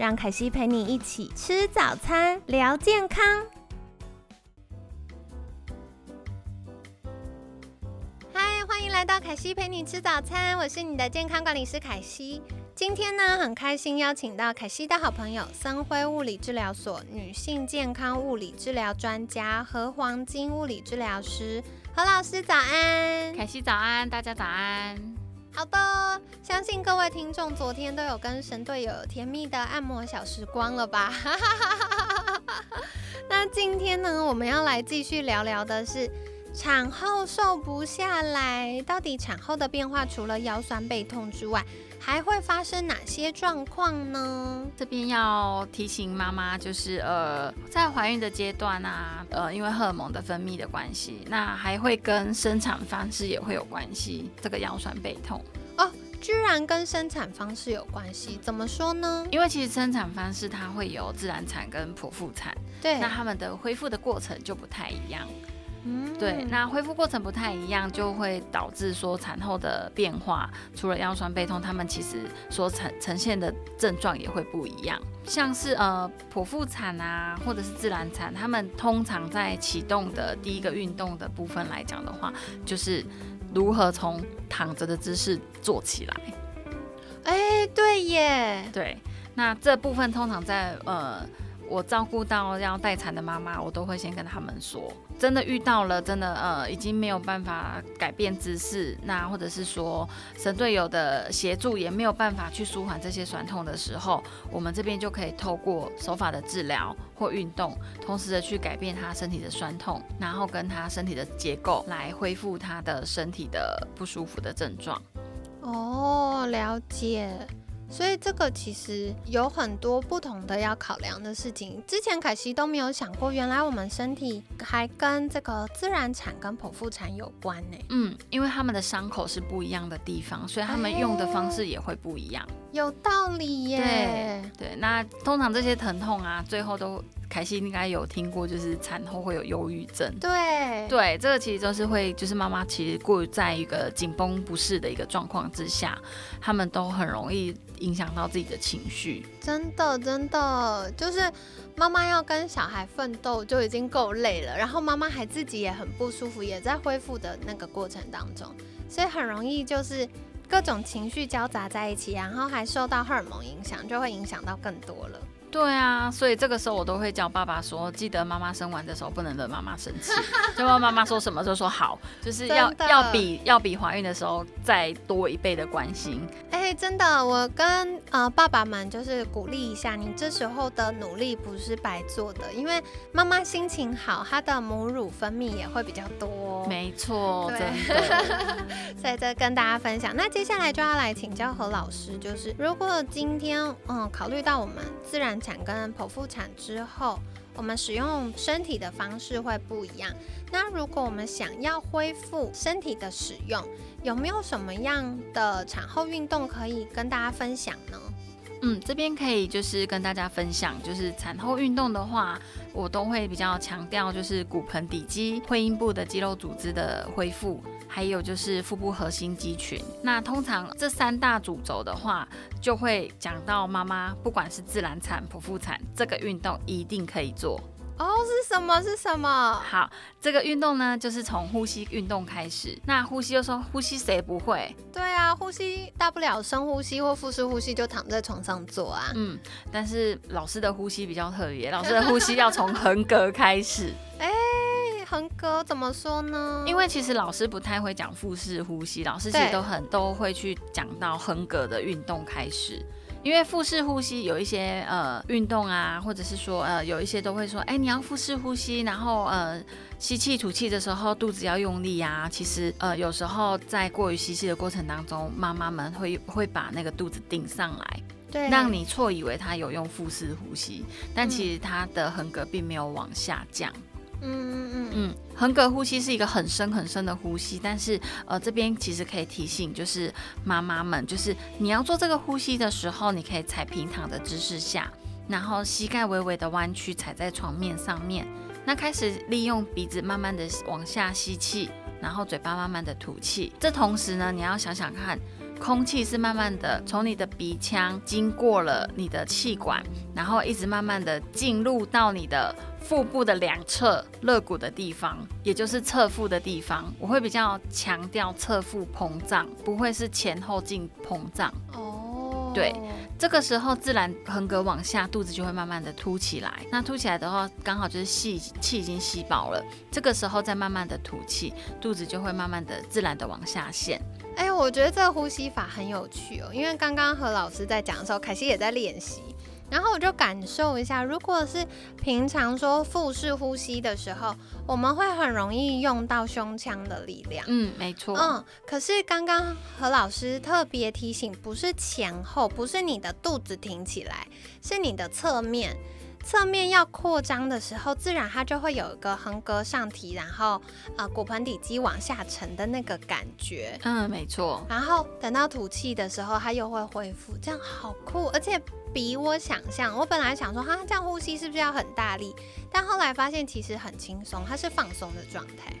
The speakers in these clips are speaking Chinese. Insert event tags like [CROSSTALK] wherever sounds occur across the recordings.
让凯西陪你一起吃早餐，聊健康。嗨，欢迎来到凯西陪你吃早餐，我是你的健康管理师凯西。今天呢，很开心邀请到凯西的好朋友森辉物理治疗所女性健康物理治疗专家何黄金物理治疗师何老师，早安！凯西早安，大家早安。好的，相信各位听众昨天都有跟神队友甜蜜的按摩小时光了吧？[LAUGHS] 那今天呢，我们要来继续聊聊的是产后瘦不下来，到底产后的变化除了腰酸背痛之外，还会发生哪些状况呢？这边要提醒妈妈，就是呃，在怀孕的阶段啊，呃，因为荷尔蒙的分泌的关系，那还会跟生产方式也会有关系。这个腰酸背痛哦，居然跟生产方式有关系？怎么说呢？因为其实生产方式它会有自然产跟剖腹产，对，那他们的恢复的过程就不太一样。嗯，对，那恢复过程不太一样，就会导致说产后的变化，除了腰酸背痛，他们其实所呈呈现的症状也会不一样。像是呃剖腹产啊，或者是自然产，他们通常在启动的第一个运动的部分来讲的话，就是如何从躺着的姿势坐起来。哎，对耶，对，那这部分通常在呃。我照顾到要待产的妈妈，我都会先跟他们说，真的遇到了，真的呃，已经没有办法改变姿势，那或者是说神队友的协助也没有办法去舒缓这些酸痛的时候，我们这边就可以透过手法的治疗或运动，同时的去改变他身体的酸痛，然后跟他身体的结构来恢复他的身体的不舒服的症状。哦，了解。所以这个其实有很多不同的要考量的事情，之前凯西都没有想过，原来我们身体还跟这个自然产跟剖腹产有关呢。嗯，因为他们的伤口是不一样的地方，所以他们用的方式也会不一样。有道理耶。对对，那通常这些疼痛啊，最后都。凯西应该有听过，就是产后会有忧郁症。对对，这个其实都是会，就是妈妈其实过于在一个紧绷不适的一个状况之下，他们都很容易影响到自己的情绪。真的真的，就是妈妈要跟小孩奋斗就已经够累了，然后妈妈还自己也很不舒服，也在恢复的那个过程当中，所以很容易就是各种情绪交杂在一起，然后还受到荷尔蒙影响，就会影响到更多了。对啊，所以这个时候我都会叫爸爸说，记得妈妈生完的时候不能惹妈妈生气，[LAUGHS] 就问妈妈说什么就说好，就是要要比要比怀孕的时候再多一倍的关心。哎，真的，我跟呃爸爸们就是鼓励一下，你这时候的努力不是白做的，因为妈妈心情好，她的母乳分泌也会比较多。没错，真的。在这 [LAUGHS] 跟大家分享，那接下来就要来请教何老师，就是如果今天嗯考虑到我们自然。产跟剖腹产之后，我们使用身体的方式会不一样。那如果我们想要恢复身体的使用，有没有什么样的产后运动可以跟大家分享呢？嗯，这边可以就是跟大家分享，就是产后运动的话，我都会比较强调就是骨盆底肌、会阴部的肌肉组织的恢复。还有就是腹部核心肌群，那通常这三大主轴的话，就会讲到妈妈不管是自然产、剖腹产，这个运动一定可以做哦。是什么？是什么？好，这个运动呢，就是从呼吸运动开始。那呼吸又说呼吸谁不会？对啊，呼吸大不了深呼吸或腹式呼吸，就躺在床上做啊。嗯，但是老师的呼吸比较特别，老师的呼吸要从横膈开始。[LAUGHS] 哎。横膈怎么说呢？因为其实老师不太会讲腹式呼吸，老师其实都很都会去讲到横膈的运动开始。因为腹式呼吸有一些呃运动啊，或者是说呃有一些都会说，哎，你要腹式呼吸，然后呃吸气吐气的时候肚子要用力啊。其实呃有时候在过于吸气的过程当中，妈妈们会会把那个肚子顶上来。对，让你错以为他有用腹式呼吸，但其实他的横膈并没有往下降。嗯嗯嗯嗯，横膈呼吸是一个很深很深的呼吸，但是呃这边其实可以提醒，就是妈妈们，就是你要做这个呼吸的时候，你可以踩平躺的姿势下，然后膝盖微微的弯曲，踩在床面上面。那开始利用鼻子慢慢的往下吸气，然后嘴巴慢慢的吐气。这同时呢，你要想想看，空气是慢慢的从你的鼻腔经过了你的气管，然后一直慢慢的进入到你的。腹部的两侧肋骨的地方，也就是侧腹的地方，我会比较强调侧腹膨胀，不会是前后径膨胀。哦，对，这个时候自然横膈往下，肚子就会慢慢的凸起来。那凸起来的话，刚好就是吸气已经吸饱了，这个时候再慢慢的吐气，肚子就会慢慢的自然的往下陷。哎，我觉得这个呼吸法很有趣哦，因为刚刚和老师在讲的时候，凯西也在练习。然后我就感受一下，如果是平常说腹式呼吸的时候，我们会很容易用到胸腔的力量。嗯，没错。嗯，可是刚刚何老师特别提醒，不是前后，不是你的肚子挺起来，是你的侧面。侧面要扩张的时候，自然它就会有一个横膈上提，然后呃骨盆底肌往下沉的那个感觉。嗯，没错。然后等到吐气的时候，它又会恢复，这样好酷，而且。比我想象，我本来想说，哈，这样呼吸是不是要很大力？但后来发现其实很轻松，它是放松的状态。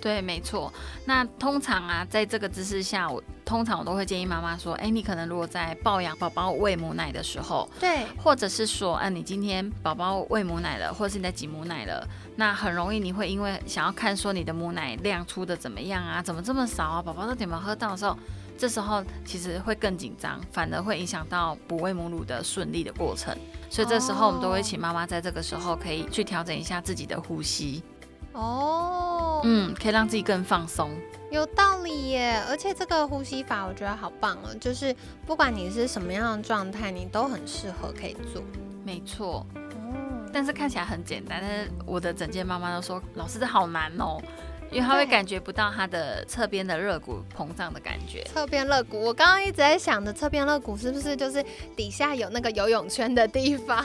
对，没错。那通常啊，在这个姿势下，我通常我都会建议妈妈说，哎，你可能如果在抱养宝宝喂母奶的时候，对，或者是说，嗯，你今天宝宝喂母奶了，或者是你在挤母奶了，那很容易你会因为想要看说你的母奶量出的怎么样啊，怎么这么少啊，宝宝到底有没有喝到的时候。这时候其实会更紧张，反而会影响到哺喂母乳的顺利的过程。所以这时候我们都会请妈妈在这个时候可以去调整一下自己的呼吸。哦，嗯，可以让自己更放松。有道理耶，而且这个呼吸法我觉得好棒哦，就是不管你是什么样的状态，你都很适合可以做。没错。哦。但是看起来很简单，但是我的整间妈妈都说，老师这好难哦。因为他会感觉不到他的侧边的肋骨膨胀的感觉。侧边肋骨，我刚刚一直在想的，侧边肋骨是不是就是底下有那个游泳圈的地方？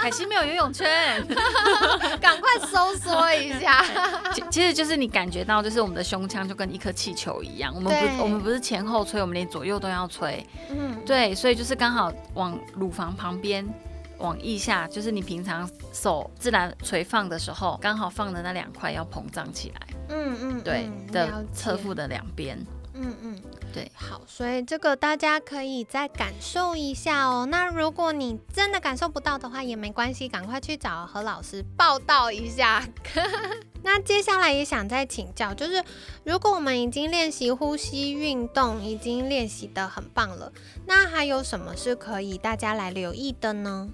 凯西没有游泳圈，[LAUGHS] 赶快收缩一下。[LAUGHS] 其实就是你感觉到，就是我们的胸腔就跟一颗气球一样，我们不，我们不是前后吹，我们连左右都要吹。嗯，对，所以就是刚好往乳房旁边。往腋下，就是你平常手自然垂放的时候，刚好放的那两块要膨胀起来。嗯嗯，对的，侧腹的两边。嗯嗯，对。好，所以这个大家可以再感受一下哦。那如果你真的感受不到的话，也没关系，赶快去找何老师报道一下。[LAUGHS] 那接下来也想再请教，就是如果我们已经练习呼吸运动，已经练习的很棒了，那还有什么是可以大家来留意的呢？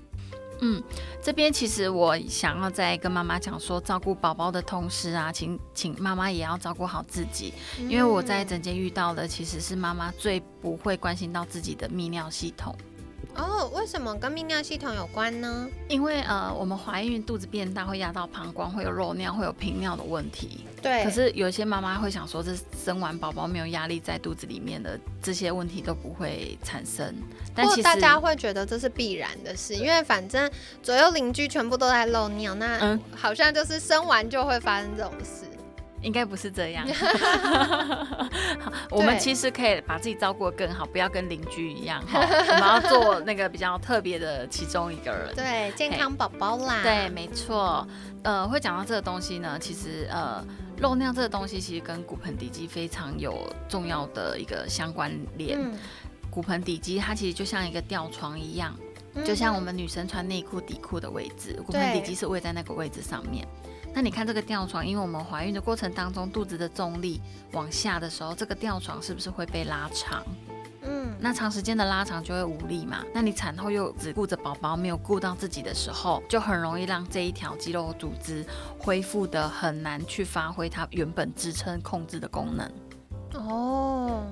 嗯，这边其实我想要再跟妈妈讲说，照顾宝宝的同时啊，请请妈妈也要照顾好自己，因为我在整间遇到的其实是妈妈最不会关心到自己的泌尿系统。哦，为什么跟泌尿系统有关呢？因为呃，我们怀孕肚子变大会压到膀胱，会有漏尿，会有频尿的问题。对。可是有些妈妈会想说，这生完宝宝没有压力在肚子里面的这些问题都不会产生。但其实大家会觉得这是必然的事，因为反正左右邻居全部都在漏尿，那好像就是生完就会发生这种事。应该不是这样，[LAUGHS] 我们其实可以把自己照顾得更好，不要跟邻居一样哈。[LAUGHS] 我们要做那个比较特别的其中一个人，对，健康宝宝啦。对，没错。呃，会讲到这个东西呢，其实呃，漏尿这个东西其实跟骨盆底肌非常有重要的一个相关联。骨盆底肌它其实就像一个吊床一样，就像我们女生穿内裤底裤的位置，骨盆底肌是位在那个位置上面。那你看这个吊床，因为我们怀孕的过程当中，肚子的重力往下的时候，这个吊床是不是会被拉长？嗯，那长时间的拉长就会无力嘛。那你产后又只顾着宝宝，没有顾到自己的时候，就很容易让这一条肌肉组织恢复的很难去发挥它原本支撑控制的功能。哦。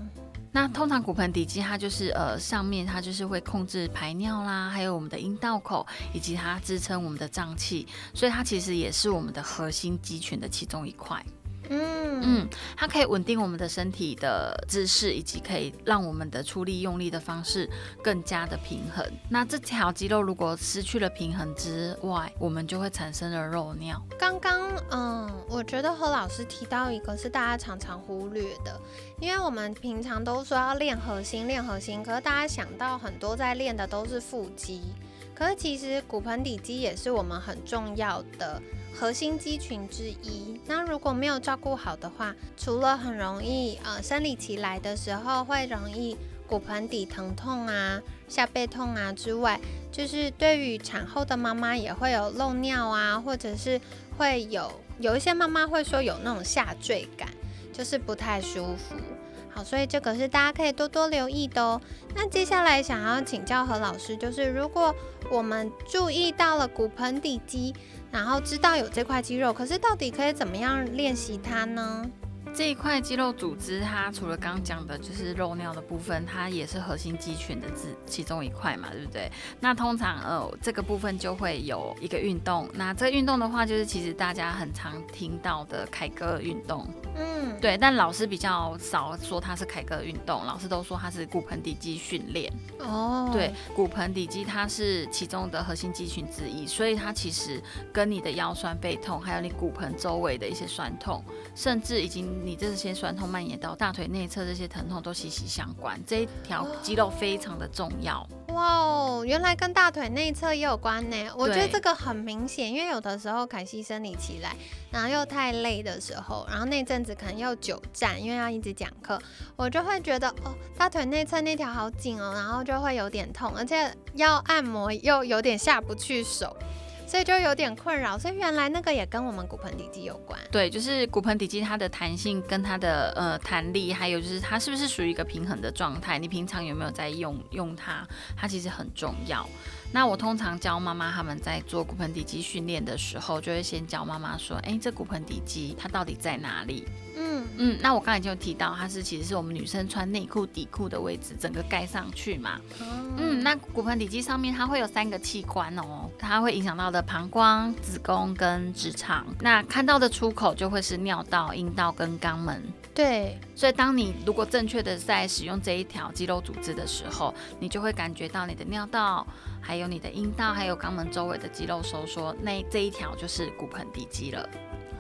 那通常骨盆底肌它就是呃上面它就是会控制排尿啦，还有我们的阴道口以及它支撑我们的脏器，所以它其实也是我们的核心肌群的其中一块。嗯嗯嗯，它可以稳定我们的身体的姿势，以及可以让我们的出力用力的方式更加的平衡。那这条肌肉如果失去了平衡之外，我们就会产生了肉尿。刚刚，嗯，我觉得何老师提到一个是大家常常忽略的，因为我们平常都说要练核心，练核心，可是大家想到很多在练的都是腹肌，可是其实骨盆底肌也是我们很重要的核心肌群之一。那如果没有照顾好的话，除了很容易呃生理期来的时候会容易骨盆底疼痛啊、下背痛啊之外，就是对于产后的妈妈也会有漏尿啊，或者是会有有一些妈妈会说有那种下坠感，就是不太舒服。好，所以这个是大家可以多多留意的哦。那接下来想要请教何老师，就是如果我们注意到了骨盆底肌，然后知道有这块肌肉，可是到底可以怎么样练习它呢？这一块肌肉组织，它除了刚刚讲的就是肉尿的部分，它也是核心肌群的之其中一块嘛，对不对？那通常呃这个部分就会有一个运动，那这个运动的话，就是其实大家很常听到的凯格尔运动，嗯，对，但老师比较少说它是凯格尔运动，老师都说它是骨盆底肌训练。哦，对，骨盆底肌它是其中的核心肌群之一，所以它其实跟你的腰酸背痛，还有你骨盆周围的一些酸痛，甚至已经你这些酸痛蔓延到大腿内侧这些疼痛都息息相关。这一条肌肉非常的重要。哇哦，原来跟大腿内侧也有关呢。我觉得这个很明显，因为有的时候凯西生理期来，然后又太累的时候，然后那阵子可能又久站，因为要一直讲课，我就会觉得哦，大腿内侧那条好紧哦，然后就会有点痛，而且要按摩又有点下不去手，所以就有点困扰。所以原来那个也跟我们骨盆底肌有关。对，就是骨盆底肌它的弹性跟它的呃弹力，还有就是它是不是属于一个平衡的状态，你平常有没有在用用它，它其实很重要。那我通常教妈妈他们在做骨盆底肌训练的时候，就会先教妈妈说，哎，这骨盆底肌它到底在哪里？嗯嗯，那我刚才就有提到，它是其实是我们女生穿内裤底裤的位置，整个盖上去嘛。嗯，那骨盆底肌上面它会有三个器官哦，它会影响到的膀胱、子宫跟直肠。那看到的出口就会是尿道、阴道跟肛门。对，所以，当你如果正确的在使用这一条肌肉组织的时候，你就会感觉到你的尿道、还有你的阴道、还有肛门周围的肌肉收缩，那这一条就是骨盆底肌了。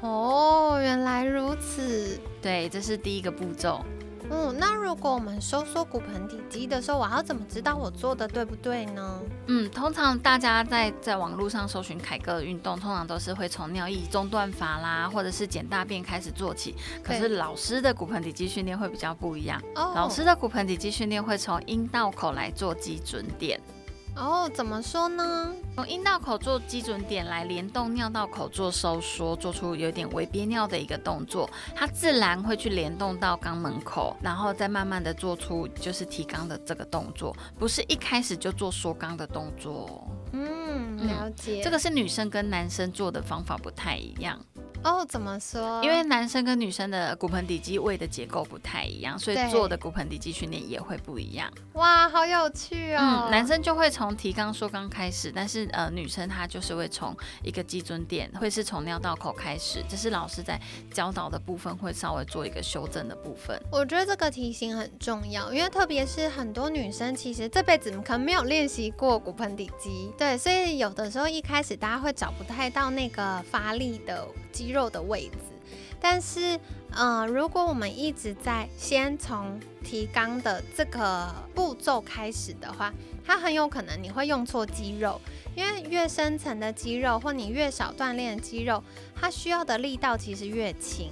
哦，原来如此。对，这是第一个步骤。嗯，那如果我们收缩骨盆底肌的时候，我要怎么知道我做的对不对呢？嗯，通常大家在在网络上搜寻凯格尔运动，通常都是会从尿意中断法啦，或者是捡大便开始做起。可是老师的骨盆底肌训练会比较不一样，哦，老师的骨盆底肌训练会从阴道口来做基准点。哦，怎么说呢？从阴道口做基准点来联动尿道口做收缩，做出有点微憋尿的一个动作，它自然会去联动到肛门口，然后再慢慢的做出就是提肛的这个动作，不是一开始就做缩肛的动作嗯了解。这个是女生跟男生做的方法不太一样，哦，怎么说？因为男生跟女生的骨盆底肌位的结构不太一样，所以做的骨盆底肌训练也会不一样。哇，好有趣哦。嗯，男生就会从提肛缩肛开始，但是呃，女生她就是会从一个基准点，会是从尿道口开始，这是老师在教导的部分会稍微做一个修正的部分。我觉得这个提醒很重要，因为特别是很多女生其实这辈子可能没有练习过骨盆底肌，对，所以有的时候一开始大家会找不太到那个发力的肌肉肉的位置。但是，呃，如果我们一直在先从提肛的这个步骤开始的话，它很有可能你会用错肌肉，因为越深层的肌肉或你越少锻炼的肌肉，它需要的力道其实越轻。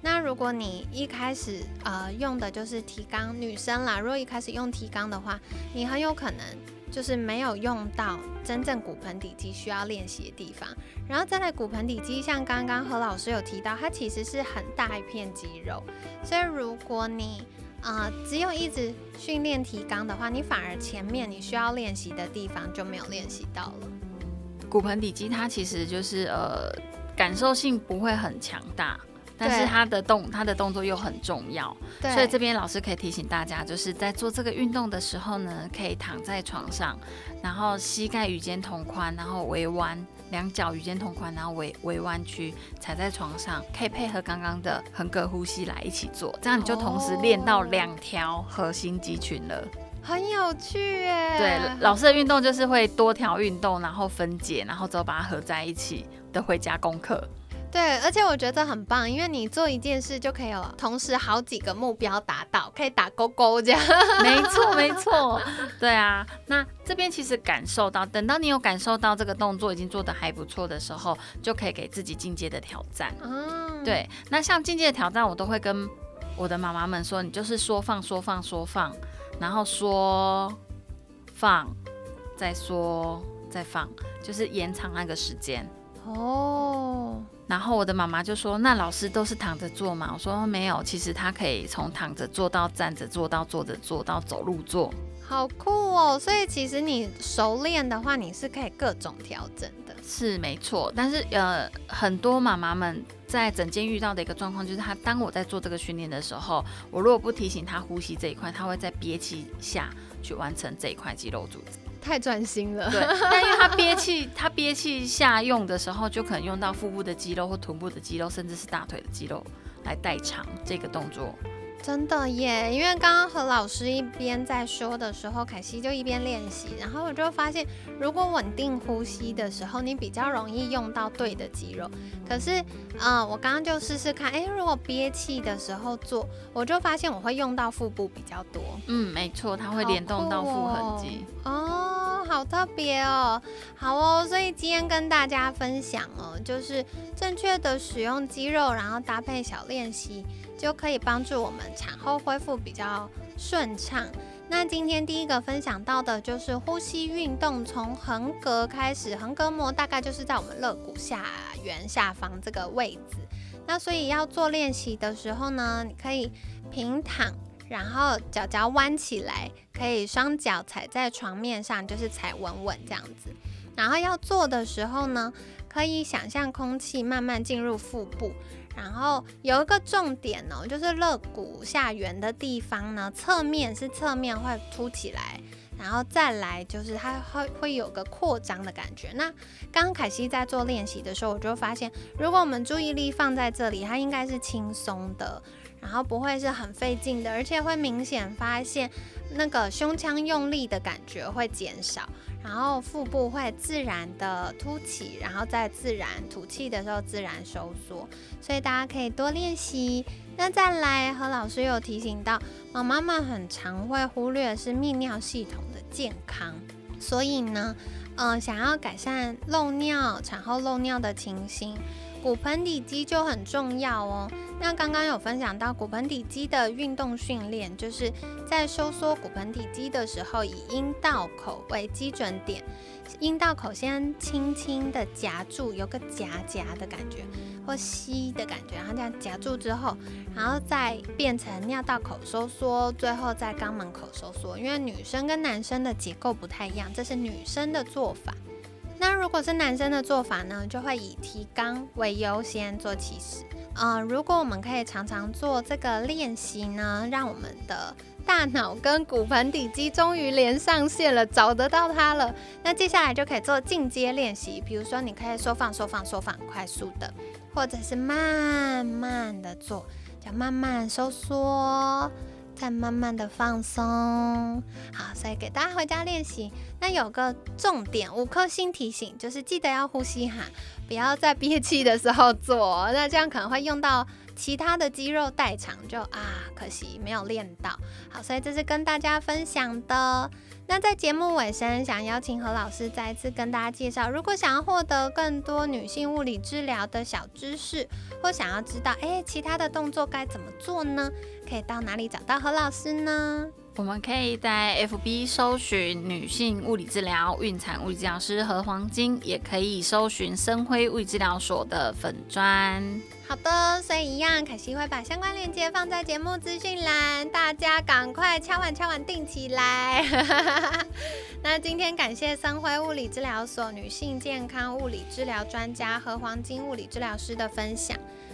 那如果你一开始呃用的就是提肛，女生啦，如果一开始用提肛的话，你很有可能就是没有用到真正骨盆底肌需要练习的地方。然后再来骨盆底肌，像刚刚何老师有提到，它其实是很大一片肌肉，所以如果你呃只有一直训练提肛的话，你反而前面你需要练习的地方就没有练习到了。骨盆底肌它其实就是呃感受性不会很强大。但是他的动他的动作又很重要，对，所以这边老师可以提醒大家，就是在做这个运动的时候呢，可以躺在床上，然后膝盖与肩同宽，然后微弯，两脚与肩同宽，然后微微弯曲，踩在床上，可以配合刚刚的横膈呼吸来一起做，这样你就同时练到两条核心肌群了。很有趣耶。对，老师的运动就是会多条运动，然后分解，然后之后把它合在一起的回家功课。对，而且我觉得很棒，因为你做一件事就可以有同时好几个目标达到，可以打勾勾这样。[LAUGHS] 没错，没错。对啊，那这边其实感受到，等到你有感受到这个动作已经做得还不错的时候，就可以给自己进阶的挑战。嗯，对。那像进阶的挑战，我都会跟我的妈妈们说，你就是说放，说放，说放。然后说放，再说再放，就是延长那个时间哦。然后我的妈妈就说：“那老师都是躺着做吗？”我说：“没有，其实他可以从躺着做到站着做到坐着做到走路做，好酷哦！所以其实你熟练的话，你是可以各种调整的。是没错，但是呃，很多妈妈们。在整间遇到的一个状况就是，她当我在做这个训练的时候，我如果不提醒她呼吸这一块，她会在憋气下去完成这一块肌肉组织，太专心了。对，但因为他憋气，他憋气下用的时候，就可能用到腹部的肌肉或臀部的肌肉，甚至是大腿的肌肉来代偿这个动作。真的耶，因为刚刚和老师一边在说的时候，凯西就一边练习，然后我就发现，如果稳定呼吸的时候，你比较容易用到对的肌肉。可是，嗯，我刚刚就试试看，哎，如果憋气的时候做，我就发现我会用到腹部比较多。嗯，没错，它会联动到腹横肌。哦，好特别哦。好哦，所以今天跟大家分享哦，就是正确的使用肌肉，然后搭配小练习。就可以帮助我们产后恢复比较顺畅。那今天第一个分享到的就是呼吸运动，从横膈开始，横膈膜大概就是在我们肋骨下缘下方这个位置。那所以要做练习的时候呢，你可以平躺，然后脚脚弯起来，可以双脚踩在床面上，就是踩稳稳这样子。然后要做的时候呢，可以想象空气慢慢进入腹部。然后有一个重点哦，就是肋骨下缘的地方呢，侧面是侧面会凸起来，然后再来就是它会会有个扩张的感觉。那刚刚凯西在做练习的时候，我就发现，如果我们注意力放在这里，它应该是轻松的，然后不会是很费劲的，而且会明显发现那个胸腔用力的感觉会减少。然后腹部会自然的凸起，然后在自然吐气的时候自然收缩，所以大家可以多练习。那再来，何老师有提醒到，妈妈们很常会忽略的是泌尿系统的健康，所以呢，嗯，想要改善漏尿、产后漏尿的情形。骨盆底肌就很重要哦。那刚刚有分享到骨盆底肌的运动训练，就是在收缩骨盆底肌的时候，以阴道口为基准点，阴道口先轻轻的夹住，有个夹夹的感觉或吸的感觉，然后这样夹住之后，然后再变成尿道口收缩，最后在肛门口收缩。因为女生跟男生的结构不太一样，这是女生的做法。那如果是男生的做法呢，就会以提肛为优先做起始。嗯，如果我们可以常常做这个练习呢，让我们的大脑跟骨盆底肌终于连上线了，找得到它了。那接下来就可以做进阶练习，比如说你可以收放、收放、收放，快速的，或者是慢慢的做，叫慢慢收缩。再慢慢的放松，好，所以给大家回家练习。那有个重点，五颗星提醒，就是记得要呼吸哈，不要在憋气的时候做，那这样可能会用到其他的肌肉代偿，就啊，可惜没有练到。好，所以这是跟大家分享的。那在节目尾声，想邀请何老师再一次跟大家介绍，如果想要获得更多女性物理治疗的小知识，或想要知道哎其他的动作该怎么做呢？可以到哪里找到何老师呢？我们可以在 FB 搜寻女性物理治疗孕产物理治疗师何黄金，也可以搜寻深辉物理治疗所的粉砖。好的，所以一样，凯西会把相关链接放在节目资讯栏，大家赶快敲完敲完订起来。[LAUGHS] 那今天感谢深辉物理治疗所女性健康物理治疗专家和黄金物理治疗师的分享。